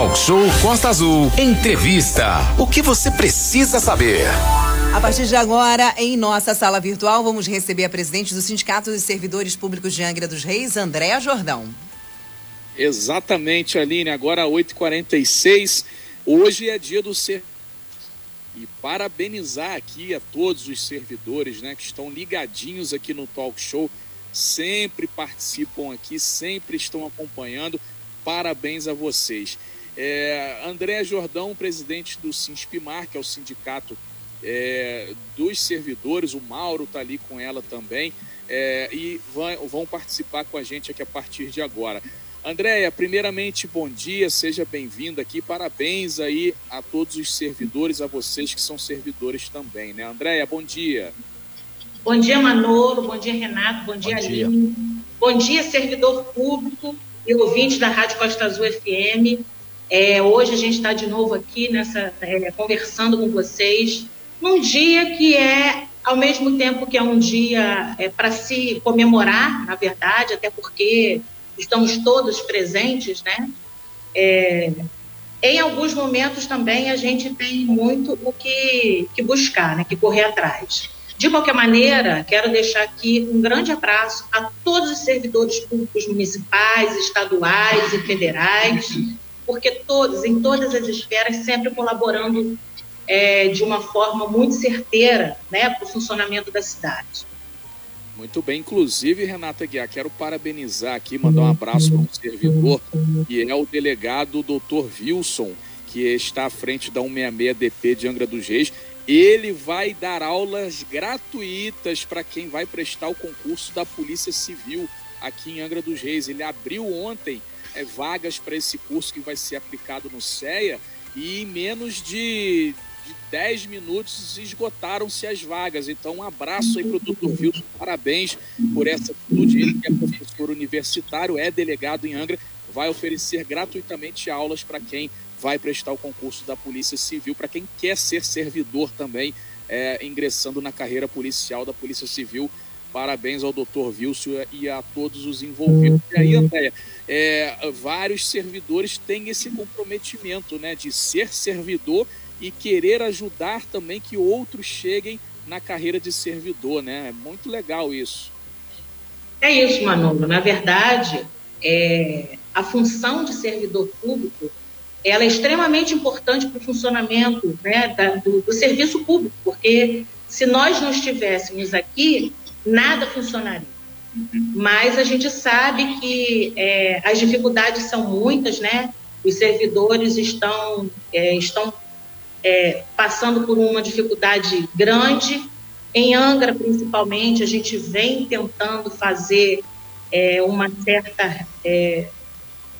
Talk Show Costa Azul. Entrevista. O que você precisa saber? A partir de agora, em nossa sala virtual, vamos receber a presidente do Sindicato dos Servidores Públicos de Angra dos Reis, Andréa Jordão. Exatamente, Aline. Agora 8h46. Hoje é dia do ser e parabenizar aqui a todos os servidores né, que estão ligadinhos aqui no Talk Show, sempre participam aqui, sempre estão acompanhando. Parabéns a vocês. É, André Jordão, presidente do Sinspimar, que é o sindicato é, dos servidores, o Mauro está ali com ela também, é, e vão, vão participar com a gente aqui a partir de agora. Andréia, primeiramente, bom dia, seja bem-vinda aqui. Parabéns aí a todos os servidores, a vocês que são servidores também, né? Andréia, bom dia. Bom dia, Manolo. Bom dia, Renato. Bom dia, bom dia. Aline. Bom dia, servidor público e ouvinte da Rádio Costa Azul FM. É, hoje a gente está de novo aqui nessa é, conversando com vocês num dia que é ao mesmo tempo que é um dia é, para se comemorar, na verdade, até porque estamos todos presentes, né? É, em alguns momentos também a gente tem muito o que, que buscar, né? que correr atrás. De qualquer maneira, quero deixar aqui um grande abraço a todos os servidores públicos municipais, estaduais e federais, porque todos, em todas as esferas, sempre colaborando é, de uma forma muito certeira né, para o funcionamento da cidade. Muito bem, inclusive, Renata Guiar, quero parabenizar aqui, mandar um abraço para um servidor, que é o delegado Dr. Wilson, que está à frente da 166DP de Angra dos Reis. Ele vai dar aulas gratuitas para quem vai prestar o concurso da Polícia Civil aqui em Angra dos Reis. Ele abriu ontem é, vagas para esse curso que vai ser aplicado no CEA e em menos de, de 10 minutos esgotaram-se as vagas. Então, um abraço aí para o doutor Wilson, parabéns por essa atitude. Ele que é professor universitário, é delegado em Angra, vai oferecer gratuitamente aulas para quem vai prestar o concurso da Polícia Civil, para quem quer ser servidor também, é, ingressando na carreira policial da Polícia Civil. Parabéns ao doutor Wilson e a todos os envolvidos. E aí, Andréia, é, vários servidores têm esse comprometimento né, de ser servidor e querer ajudar também que outros cheguem na carreira de servidor, né? É muito legal isso. É isso, Manolo. Na verdade, é, a função de servidor público ela é extremamente importante para o funcionamento né, da, do, do, serviço público, porque se nós não estivéssemos aqui, nada funcionaria. Mas a gente sabe que é, as dificuldades são muitas, né? Os servidores estão, é, estão é, passando por uma dificuldade grande. Em Angra, principalmente, a gente vem tentando fazer é, uma certa. É,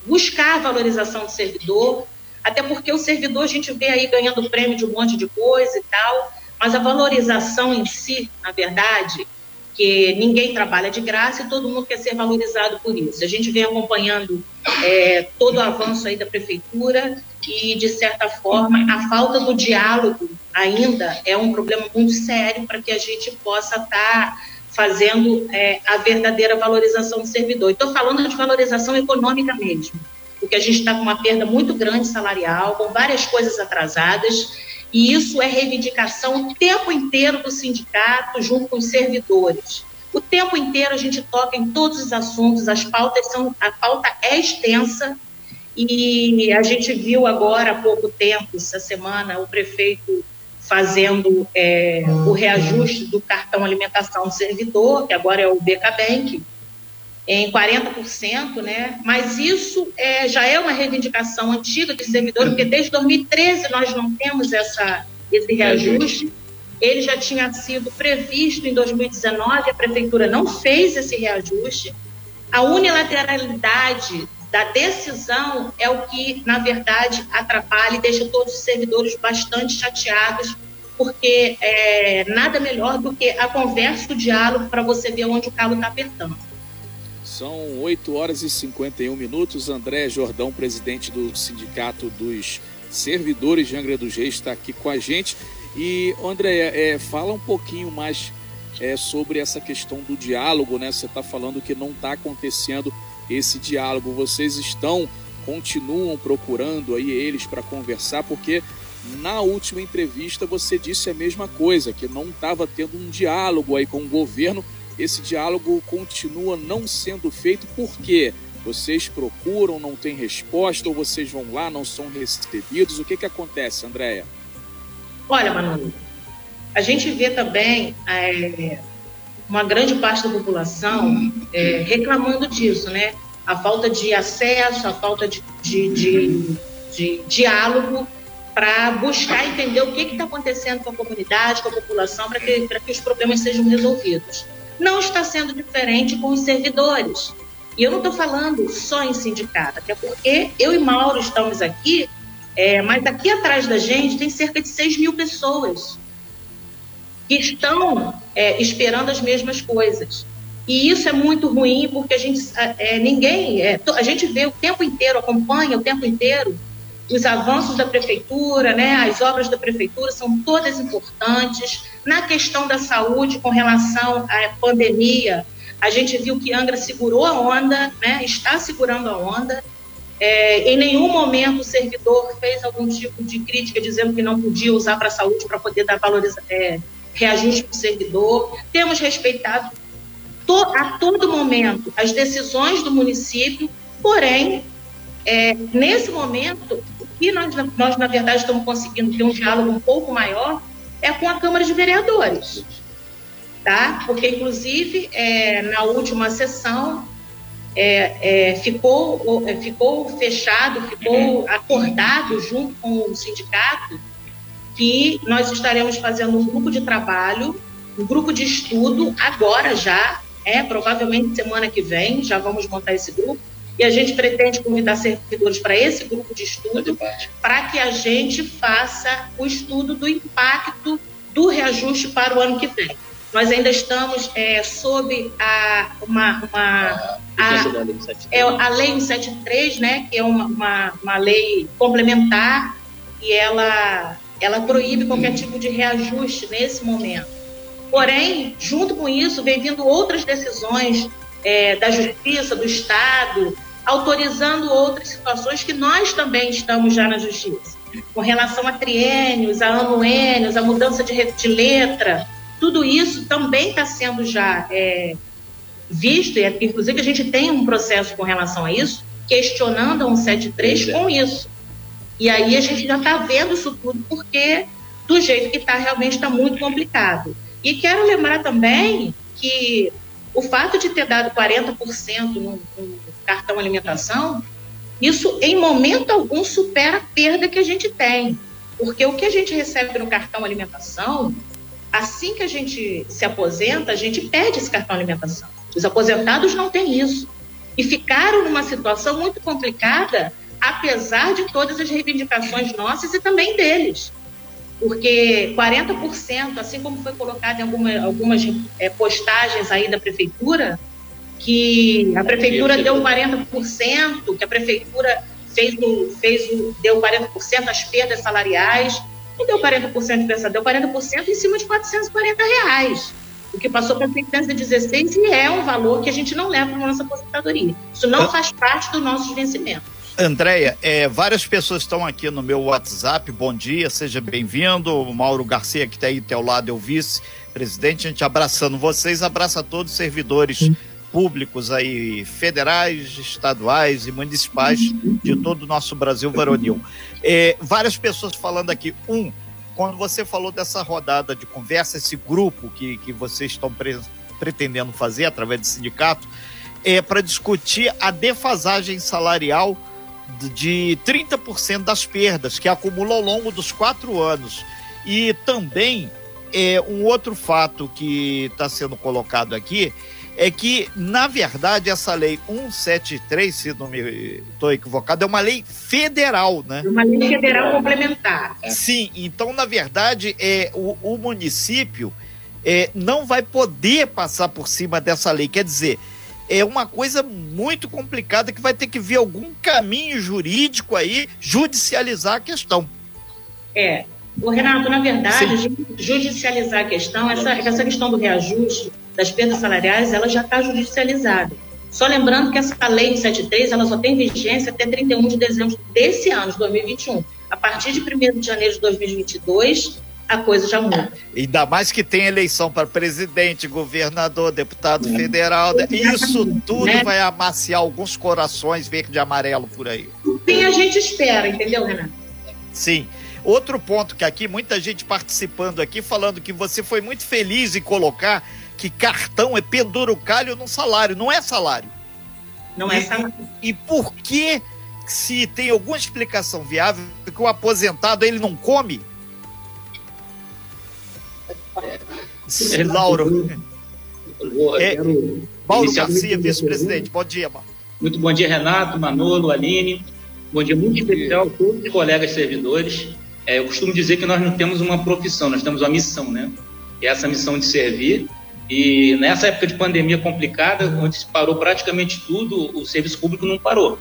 buscar a valorização do servidor, até porque o servidor a gente vê aí ganhando prêmio de um monte de coisa e tal, mas a valorização em si, na verdade, que ninguém trabalha de graça e todo mundo quer ser valorizado por isso. A gente vem acompanhando é, todo o avanço aí da prefeitura e, de certa forma, a falta do diálogo ainda é um problema muito sério para que a gente possa estar tá fazendo é, a verdadeira valorização do servidor. Estou falando de valorização econômica mesmo, porque a gente está com uma perda muito grande salarial, com várias coisas atrasadas, e isso é reivindicação o tempo inteiro do sindicato junto com os servidores. O tempo inteiro a gente toca em todos os assuntos, as pautas são, a pauta é extensa e a gente viu agora há pouco tempo, essa semana, o prefeito fazendo é, o reajuste do cartão alimentação do servidor, que agora é o BK Bank, em 40%, né? Mas isso é, já é uma reivindicação antiga de servidor, porque desde 2013 nós não temos essa, esse reajuste. Ele já tinha sido previsto em 2019, a prefeitura não fez esse reajuste. A unilateralidade da decisão é o que, na verdade, atrapalha e deixa todos os servidores bastante chateados, porque é, nada melhor do que a conversa, o diálogo, para você ver onde o calo está apertando. São 8 horas e 51 minutos. André Jordão, presidente do Sindicato dos Servidores de Angra dos Reis, está aqui com a gente. E, André, é, fala um pouquinho mais é, sobre essa questão do diálogo, né? Você está falando que não está acontecendo esse diálogo. Vocês estão continuam procurando aí eles para conversar, porque na última entrevista você disse a mesma coisa, que não estava tendo um diálogo aí com o governo. Esse diálogo continua não sendo feito, por quê? Vocês procuram, não tem resposta, ou vocês vão lá, não são recebidos? O que, que acontece, Andréia? Olha, Manu, a gente vê também é, uma grande parte da população é, reclamando disso, né? A falta de acesso, a falta de, de, de, de diálogo para buscar entender o que está acontecendo com a comunidade, com a população, para que, que os problemas sejam resolvidos. Não está sendo diferente com os servidores. E eu não estou falando só em sindicato, até porque eu e Mauro estamos aqui, é, mas aqui atrás da gente tem cerca de 6 mil pessoas que estão é, esperando as mesmas coisas. E isso é muito ruim porque a gente, é, ninguém, é, a gente vê o tempo inteiro, acompanha o tempo inteiro os avanços da prefeitura, né, as obras da prefeitura são todas importantes. Na questão da saúde, com relação à pandemia, a gente viu que Angra segurou a onda, né, está segurando a onda. É, em nenhum momento o servidor fez algum tipo de crítica dizendo que não podia usar para a saúde para poder dar valoriza, é, reajuste para o servidor. Temos respeitado to, a todo momento as decisões do município, porém, é, nesse momento, que nós, nós, na verdade, estamos conseguindo ter um diálogo um pouco maior é com a Câmara de Vereadores. Tá? Porque, inclusive, é, na última sessão, é, é, ficou, é, ficou fechado, ficou acordado junto com o sindicato que nós estaremos fazendo um grupo de trabalho, um grupo de estudo, agora já, é provavelmente semana que vem, já vamos montar esse grupo, e a gente pretende convidar servidores para esse grupo de estudo, para que a gente faça o estudo do impacto do reajuste para o ano que vem. Nós ainda estamos é, sob a, uma, uma a, é, a Lei 173, né, que é uma, uma, uma lei complementar e ela, ela proíbe qualquer tipo de reajuste nesse momento. Porém, junto com isso, vem vindo outras decisões é, da Justiça, do Estado, autorizando outras situações que nós também estamos já na justiça, com relação a triênios, a anuênios, a mudança de, de letra, tudo isso também está sendo já é, visto, e inclusive a gente tem um processo com relação a isso, questionando a 173 com isso. E aí a gente já está vendo isso tudo, porque do jeito que está, realmente está muito complicado. E quero lembrar também que o fato de ter dado 40% no, no cartão alimentação, isso em momento algum supera a perda que a gente tem. Porque o que a gente recebe no cartão alimentação, assim que a gente se aposenta, a gente perde esse cartão alimentação. Os aposentados não têm isso. E ficaram numa situação muito complicada, apesar de todas as reivindicações nossas e também deles. Porque 40%, assim como foi colocado em alguma, algumas é, postagens aí da prefeitura, que a prefeitura deu 40%, que a prefeitura fez o, fez o, deu 40% as perdas salariais, não deu 40% de pensar, deu 40% em cima de 440 reais, o que passou para 616 e é um valor que a gente não leva para a nossa aposentadoria. Isso não faz parte dos nossos vencimentos. Andréia, é, várias pessoas estão aqui no meu WhatsApp. Bom dia, seja bem-vindo. O Mauro Garcia, que está aí ao teu lado, é o vice-presidente. A gente abraçando vocês, abraça todos os servidores públicos aí, federais, estaduais e municipais de todo o nosso Brasil varonil. É, várias pessoas falando aqui. Um, quando você falou dessa rodada de conversa, esse grupo que, que vocês estão pre pretendendo fazer através do sindicato, é para discutir a defasagem salarial de 30% das perdas que acumula ao longo dos quatro anos. E também é, um outro fato que está sendo colocado aqui é que, na verdade, essa lei 173, se não me estou equivocado, é uma lei federal, né? Uma lei federal complementar. Sim, então, na verdade, é, o, o município é, não vai poder passar por cima dessa lei. Quer dizer, é uma coisa muito complicada que vai ter que ver algum caminho jurídico aí, judicializar a questão. É. O Renato, na verdade, Sim. judicializar a questão, essa, essa questão do reajuste, das perdas salariais, ela já está judicializada. Só lembrando que essa lei 73 ela só tem vigência até 31 de dezembro desse ano, de 2021. A partir de 1 de janeiro de 2022, a coisa já muda. Ainda mais que tem eleição para presidente, governador, deputado é. federal. Né? Isso tudo né? vai amaciar alguns corações verde e amarelo por aí. Sim, a gente espera, entendeu, Renato? Sim. Outro ponto que aqui, muita gente participando aqui, falando que você foi muito feliz em colocar que cartão é penduricalho no salário. Não é salário. Não é salário. E, e por que, se tem alguma explicação viável, que o aposentado ele não come? É, Lauro. É, Mauro Garcia, vice-presidente. Bom dia, Mauro. Muito bom dia, Renato, Manolo, Aline. Bom dia muito especial a todos os colegas servidores. É, eu costumo dizer que nós não temos uma profissão, nós temos uma missão, né? E essa missão de servir. E nessa época de pandemia complicada, onde parou praticamente tudo, o serviço público não parou.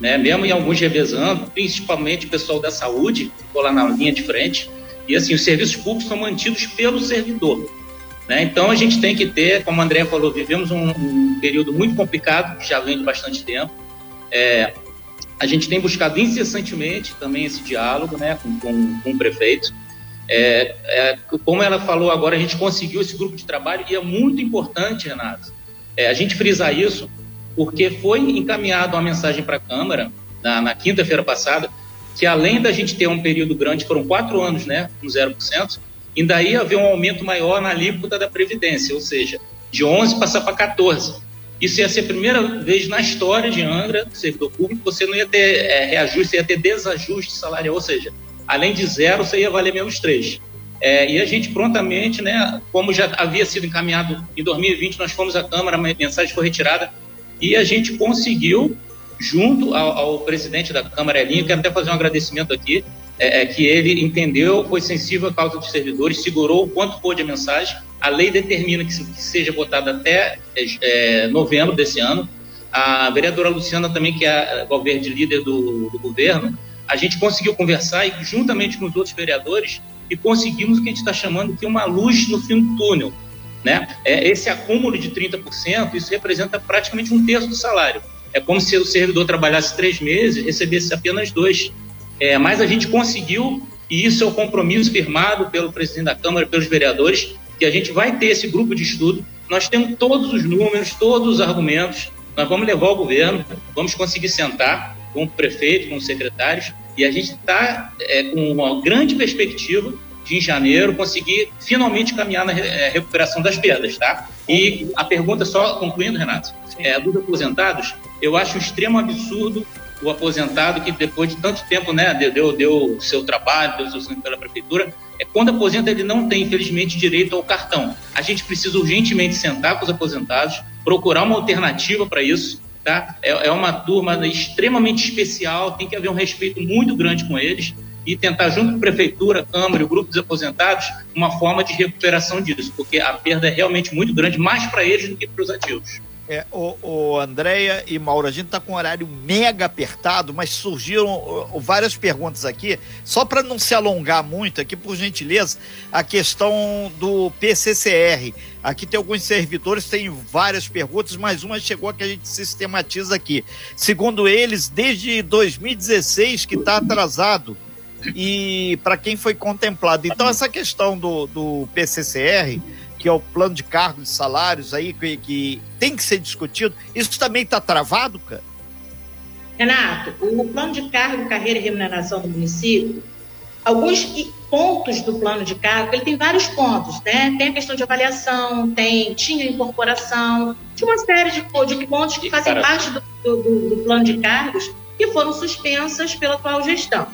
Né? Mesmo em alguns revezando, principalmente o pessoal da saúde, ficou lá na linha de frente. E assim, os serviços públicos são mantidos pelo servidor. Né? Então a gente tem que ter, como a André falou, vivemos um, um, período muito complicado, que já vem de bastante tempo. É, a gente tem buscado incessantemente também esse diálogo né, com, com, com o prefeito. É, é, como ela falou agora, a gente conseguiu esse grupo de trabalho e é muito importante, Renato, é, a gente frisar isso, porque foi encaminhada uma mensagem para a Câmara na, na quinta-feira passada que além da gente ter um período grande, foram quatro anos, né, com 0%, ainda ia haver um aumento maior na alíquota da Previdência, ou seja, de 11 passar para 14. Isso ia ser a primeira vez na história de Angra, do servidor público, você não ia ter é, reajuste, você ia ter desajuste salarial, ou seja, além de zero, você ia valer menos três. É, e a gente prontamente, né, como já havia sido encaminhado em 2020, nós fomos à Câmara, a mensagem foi retirada, e a gente conseguiu junto ao, ao presidente da Câmara, Elinho, quero até fazer um agradecimento aqui, é, é, que ele entendeu, foi sensível à causa dos servidores, segurou o quanto pôde a mensagem. A lei determina que, se, que seja votada até é, novembro desse ano. A vereadora Luciana também, que é a governo líder do, do governo, a gente conseguiu conversar e juntamente com os outros vereadores e conseguimos o que a gente está chamando de uma luz no fim do túnel. Né? É, esse acúmulo de 30%, isso representa praticamente um terço do salário. É como se o servidor trabalhasse três meses e recebesse apenas dois. É, mas a gente conseguiu, e isso é o compromisso firmado pelo presidente da Câmara, pelos vereadores, que a gente vai ter esse grupo de estudo. Nós temos todos os números, todos os argumentos, nós vamos levar ao governo, vamos conseguir sentar com o prefeito, com os secretários, e a gente está é, com uma grande perspectiva de em janeiro conseguir finalmente caminhar na é, recuperação das perdas, tá? E a pergunta, só concluindo, Renato, é, dos aposentados, eu acho um extremo absurdo o aposentado que depois de tanto tempo, né, deu, deu seu trabalho, deu seu sangue pela prefeitura, é quando aposenta ele não tem, infelizmente, direito ao cartão. A gente precisa urgentemente sentar com os aposentados, procurar uma alternativa para isso, tá? É, é uma turma extremamente especial, tem que haver um respeito muito grande com eles e tentar, junto com a prefeitura, a Câmara e o grupo dos aposentados, uma forma de recuperação disso, porque a perda é realmente muito grande, mais para eles do que para os ativos. É, o, o Andréia e Mauro, a gente está com um horário mega apertado, mas surgiram várias perguntas aqui. Só para não se alongar muito aqui, por gentileza, a questão do PCCR. Aqui tem alguns servidores, tem várias perguntas, mas uma chegou que a gente sistematiza aqui. Segundo eles, desde 2016 que está atrasado e para quem foi contemplado. Então, essa questão do, do PCCR, que é o plano de cargos e salários aí, que, que tem que ser discutido, isso também está travado, cara? Renato, o plano de cargo, carreira e remuneração do município, alguns pontos do plano de cargo, ele tem vários pontos, né? Tem a questão de avaliação, tem, tinha incorporação, tinha uma série de, de pontos que fazem parte do, do, do plano de cargos que foram suspensas pela atual gestão.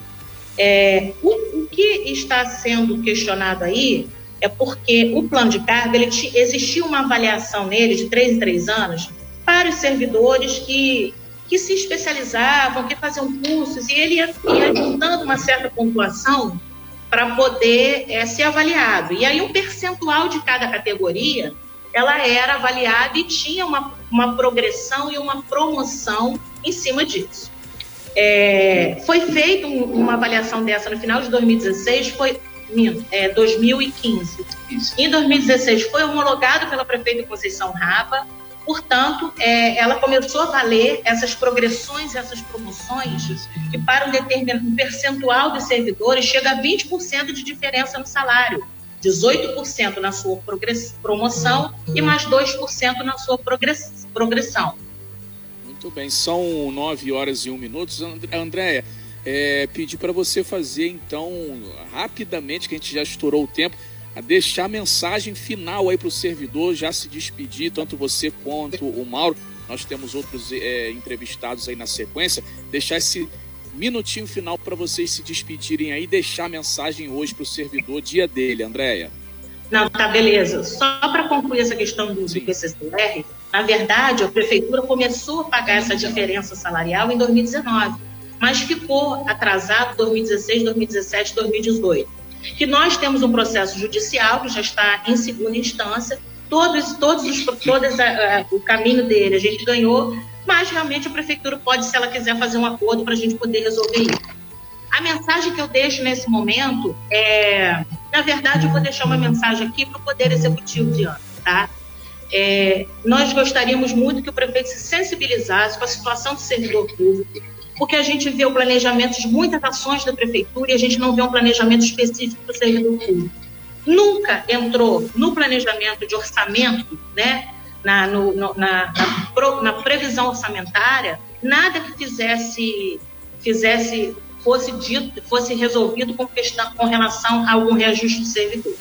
É, o, o, que está sendo questionado aí é porque o plano de carga, ele existia uma avaliação nele de três em três anos para os servidores que, que se especializavam, que faziam cursos, e ele ia, ia juntando uma certa pontuação para poder é, ser avaliado. E aí um percentual de cada categoria, ela era avaliada e tinha uma, uma progressão e uma promoção em cima disso. É, foi feita uma avaliação dessa no final de 2016, foi é, 2015. Isso. Em 2016 foi homologado pela prefeita Conceição Raba Portanto, é, ela começou a valer essas progressões, essas promoções, que para um determinado um percentual de servidores chega a 20% de diferença no salário. 18% na sua promoção e mais 2% na sua progressão. Muito bem, são 9 horas e 1 minuto. Andréia, é, pedir para você fazer então, rapidamente, que a gente já estourou o tempo, a deixar a mensagem final aí para o servidor, já se despedir, tanto você quanto o Mauro. Nós temos outros é, entrevistados aí na sequência. Deixar esse minutinho final para vocês se despedirem aí, deixar a mensagem hoje para o servidor, dia dele, Andréia. Não, tá, beleza. Só para concluir essa questão do, do PCCR, na verdade, a prefeitura começou a pagar essa diferença salarial em 2019, mas ficou atrasado 2016, 2017, 2018 que nós temos um processo judicial que já está em segunda instância, todos, todos os, todos a, a, o caminho dele a gente ganhou, mas realmente a prefeitura pode, se ela quiser, fazer um acordo para a gente poder resolver isso. A mensagem que eu deixo nesse momento é, na verdade, eu vou deixar uma mensagem aqui para o Poder Executivo de ano, tá? É, nós gostaríamos muito que o prefeito se sensibilizasse com a situação do servidor público, porque a gente vê o planejamento de muitas ações da prefeitura e a gente não vê um planejamento específico para o servidor público. Nunca entrou no planejamento de orçamento, né, na, no, no, na, na, na, previsão orçamentária, nada que fizesse, fizesse fosse dito, fosse resolvido com, questão, com relação a algum reajuste do servidor.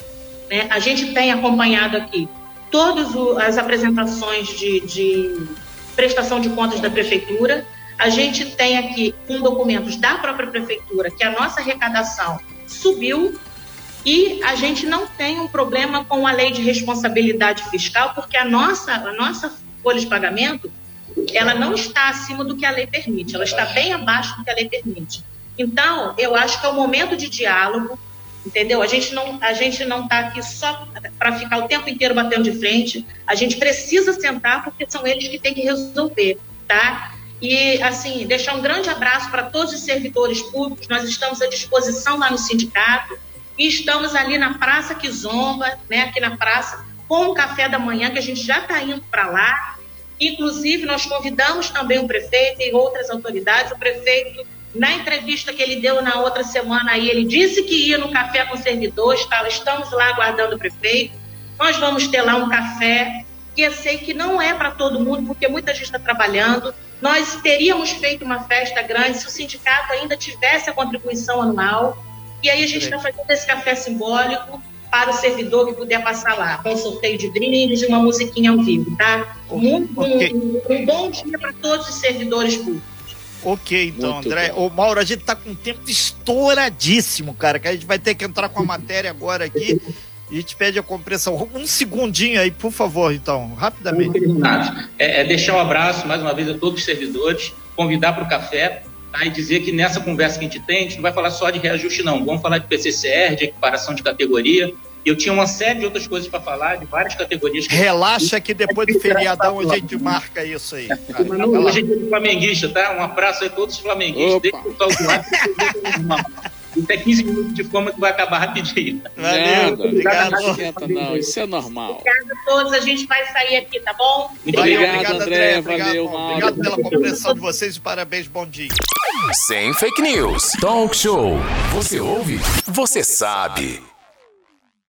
Né? A gente tem acompanhado aqui todas as apresentações de, de prestação de contas da prefeitura, a gente tem aqui com documentos da própria prefeitura que a nossa arrecadação subiu e a gente não tem um problema com a lei de responsabilidade fiscal, porque a nossa, a nossa folha de pagamento ela não está acima do que a lei permite, ela está bem abaixo do que a lei permite. Então, eu acho que é o momento de diálogo, entendeu? A gente não a gente não está aqui só para ficar o tempo inteiro batendo de frente. A gente precisa sentar porque são eles que têm que resolver, tá? E, assim, deixar um grande abraço para todos os servidores públicos. Nós estamos à disposição lá no sindicato e estamos ali na Praça Kizomba, né, aqui na praça, com o café da manhã, que a gente já está indo para lá. Inclusive, nós convidamos também o prefeito e outras autoridades. O prefeito, na entrevista que ele deu na outra semana, aí, ele disse que ia no café com servidores, estamos lá aguardando o prefeito. Nós vamos ter lá um café que eu sei que não é para todo mundo, porque muita gente está trabalhando. Nós teríamos feito uma festa grande se o sindicato ainda tivesse a contribuição anual. E aí a gente está fazendo esse café simbólico para o servidor que puder passar lá, com um sorteio de brindes e uma musiquinha ao vivo, tá? Muito, okay. um, um, bom dia para todos os servidores públicos. Ok, então, Muito André. Bom. Ô, Mauro, a gente está com um tempo estouradíssimo, cara, que a gente vai ter que entrar com a matéria agora aqui. E a gente pede a compreensão. Um segundinho aí, por favor, então, rapidamente. É, é deixar um abraço mais uma vez a todos os servidores, convidar para o café tá, e dizer que nessa conversa que a gente tem, a gente não vai falar só de reajuste, não. Vamos falar de PCCR, de equiparação de categoria. Eu tinha uma série de outras coisas para falar, de várias categorias. Que Relaxa que depois do feriadão a gente marca isso aí. Cara. Manu, hoje é dia flamenguista, tá? Um abraço aí a todos os flamenguistas. Deixa o pessoal do lado. Até 15 minutos de fome que vai acabar rapidinho. Valeu, obrigado. Não, não, isso é normal. Obrigado a todos, a gente vai sair aqui, tá bom? Muito obrigado, obrigado André. André valeu, Mauro. Obrigado pela compreensão de vocês e parabéns, bom dia. Sem fake news. Talk show. Você ouve? Você sabe.